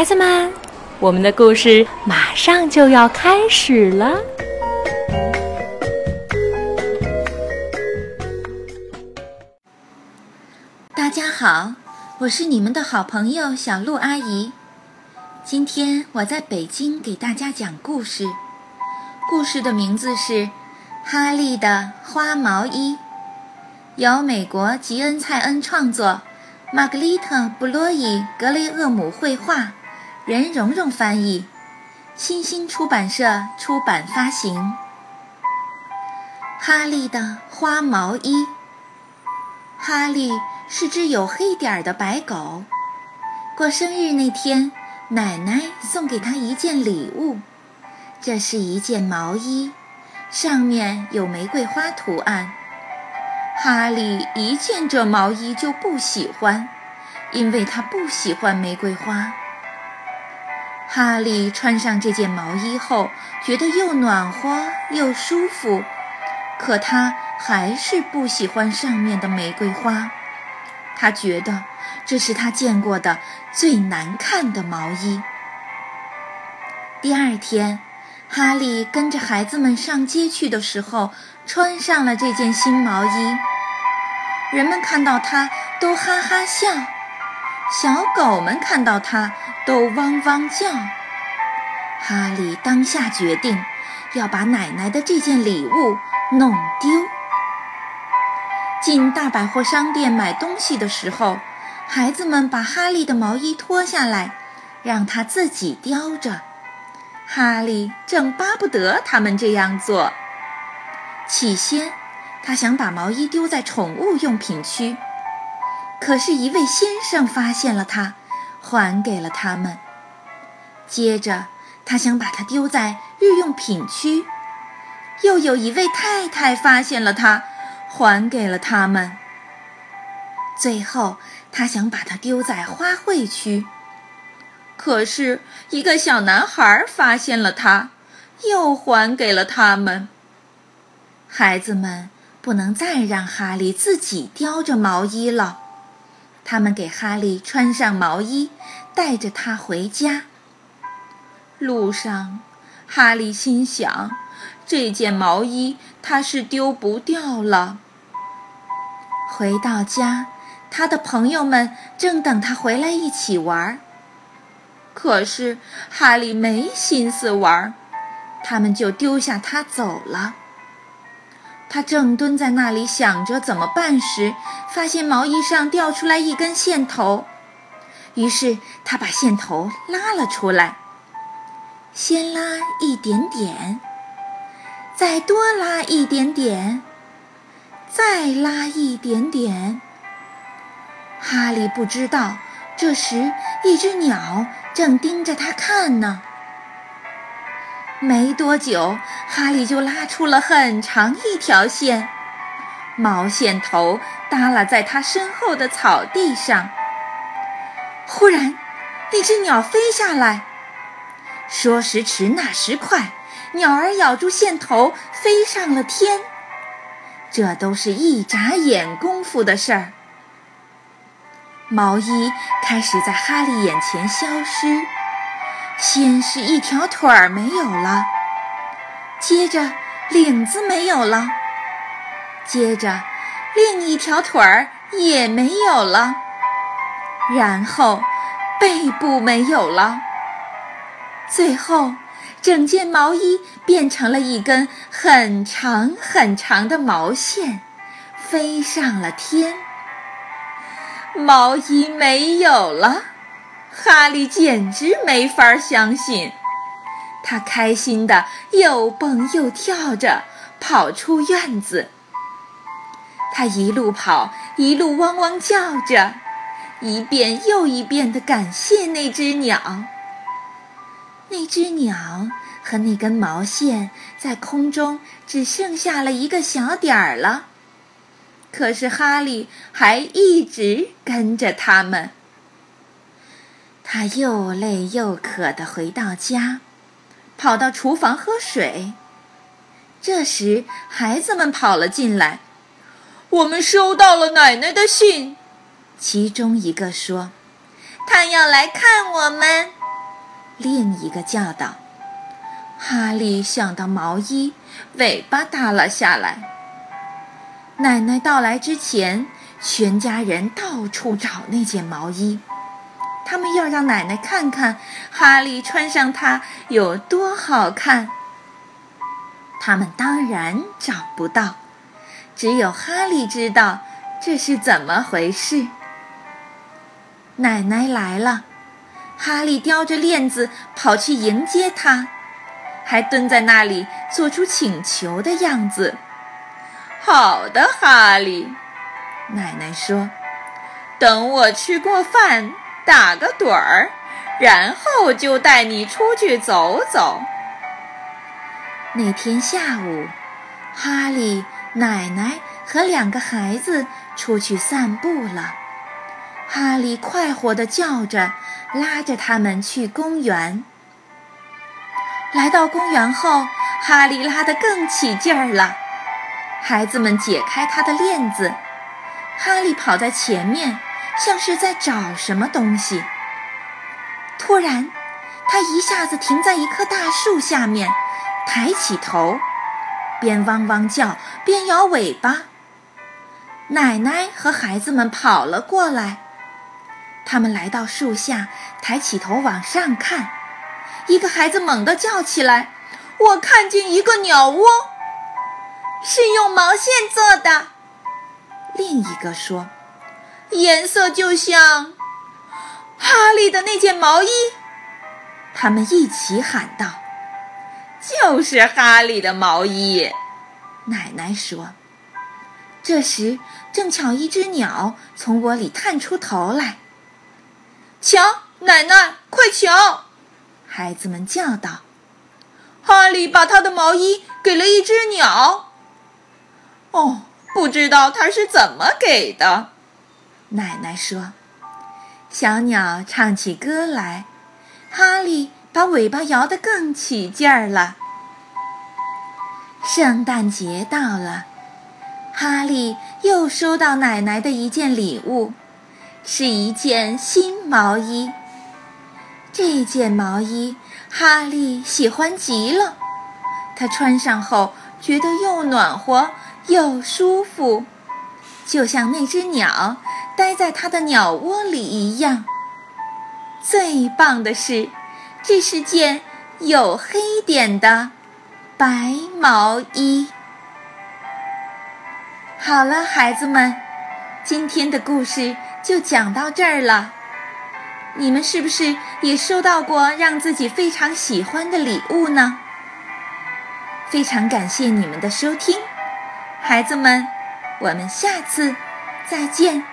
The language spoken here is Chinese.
孩子们，我们的故事马上就要开始了。大家好，我是你们的好朋友小鹿阿姨。今天我在北京给大家讲故事，故事的名字是《哈利的花毛衣》，由美国吉恩·蔡恩创作，玛格丽特·布洛伊格雷厄姆绘画，任蓉蓉翻译，新星出版社出版发行。《哈利的花毛衣》，哈利。是只有黑点儿的白狗。过生日那天，奶奶送给他一件礼物，这是一件毛衣，上面有玫瑰花图案。哈利一见这毛衣就不喜欢，因为他不喜欢玫瑰花。哈利穿上这件毛衣后，觉得又暖和又舒服，可他还是不喜欢上面的玫瑰花。他觉得这是他见过的最难看的毛衣。第二天，哈利跟着孩子们上街去的时候，穿上了这件新毛衣。人们看到他都哈哈笑，小狗们看到他都汪汪叫。哈利当下决定要把奶奶的这件礼物弄丢。进大百货商店买东西的时候，孩子们把哈利的毛衣脱下来，让他自己叼着。哈利正巴不得他们这样做。起先，他想把毛衣丢在宠物用品区，可是，一位先生发现了它，还给了他们。接着，他想把它丢在日用品区，又有一位太太发现了它。还给了他们。最后，他想把它丢在花卉区，可是一个小男孩发现了它，又还给了他们。孩子们不能再让哈利自己叼着毛衣了，他们给哈利穿上毛衣，带着他回家。路上，哈利心想。这件毛衣他是丢不掉了。回到家，他的朋友们正等他回来一起玩。可是哈利没心思玩，他们就丢下他走了。他正蹲在那里想着怎么办时，发现毛衣上掉出来一根线头，于是他把线头拉了出来，先拉一点点。再多拉一点点，再拉一点点。哈利不知道，这时一只鸟正盯着他看呢。没多久，哈利就拉出了很长一条线，毛线头耷拉在他身后的草地上。忽然，那只鸟飞下来，说时迟，那时快。鸟儿咬住线头，飞上了天。这都是一眨眼功夫的事儿。毛衣开始在哈利眼前消失，先是一条腿儿没有了，接着领子没有了，接着另一条腿儿也没有了，然后背部没有了，最后。整件毛衣变成了一根很长很长的毛线，飞上了天。毛衣没有了，哈利简直没法相信。他开心的又蹦又跳着跑出院子。他一路跑，一路汪汪叫着，一遍又一遍的感谢那只鸟。那只鸟和那根毛线在空中只剩下了一个小点儿了，可是哈利还一直跟着他们。他又累又渴地回到家，跑到厨房喝水。这时，孩子们跑了进来：“我们收到了奶奶的信。”其中一个说：“他要来看我们。”另一个叫道。哈利想到毛衣，尾巴耷了下来。奶奶到来之前，全家人到处找那件毛衣，他们要让奶奶看看哈利穿上它有多好看。他们当然找不到，只有哈利知道这是怎么回事。奶奶来了，哈利叼着链子跑去迎接她。还蹲在那里，做出请求的样子。好的，哈利，奶奶说：“等我吃过饭，打个盹儿，然后就带你出去走走。”那天下午，哈利、奶奶和两个孩子出去散步了。哈利快活地叫着，拉着他们去公园。来到公园后，哈利拉得更起劲儿了。孩子们解开他的链子，哈利跑在前面，像是在找什么东西。突然，他一下子停在一棵大树下面，抬起头，边汪汪叫边摇尾巴。奶奶和孩子们跑了过来，他们来到树下，抬起头往上看。一个孩子猛地叫起来：“我看见一个鸟窝，是用毛线做的。”另一个说：“颜色就像哈利的那件毛衣。”他们一起喊道：“就是哈利的毛衣！”奶奶说。这时正巧一只鸟从窝里探出头来：“瞧，奶奶，快瞧！”孩子们叫道：“哈利把他的毛衣给了一只鸟。”哦，不知道他是怎么给的。奶奶说：“小鸟唱起歌来，哈利把尾巴摇得更起劲儿了。”圣诞节到了，哈利又收到奶奶的一件礼物，是一件新毛衣。这件毛衣，哈利喜欢极了。他穿上后，觉得又暖和又舒服，就像那只鸟待在他的鸟窝里一样。最棒的是，这是件有黑点的白毛衣。好了，孩子们，今天的故事就讲到这儿了。你们是不是也收到过让自己非常喜欢的礼物呢？非常感谢你们的收听，孩子们，我们下次再见。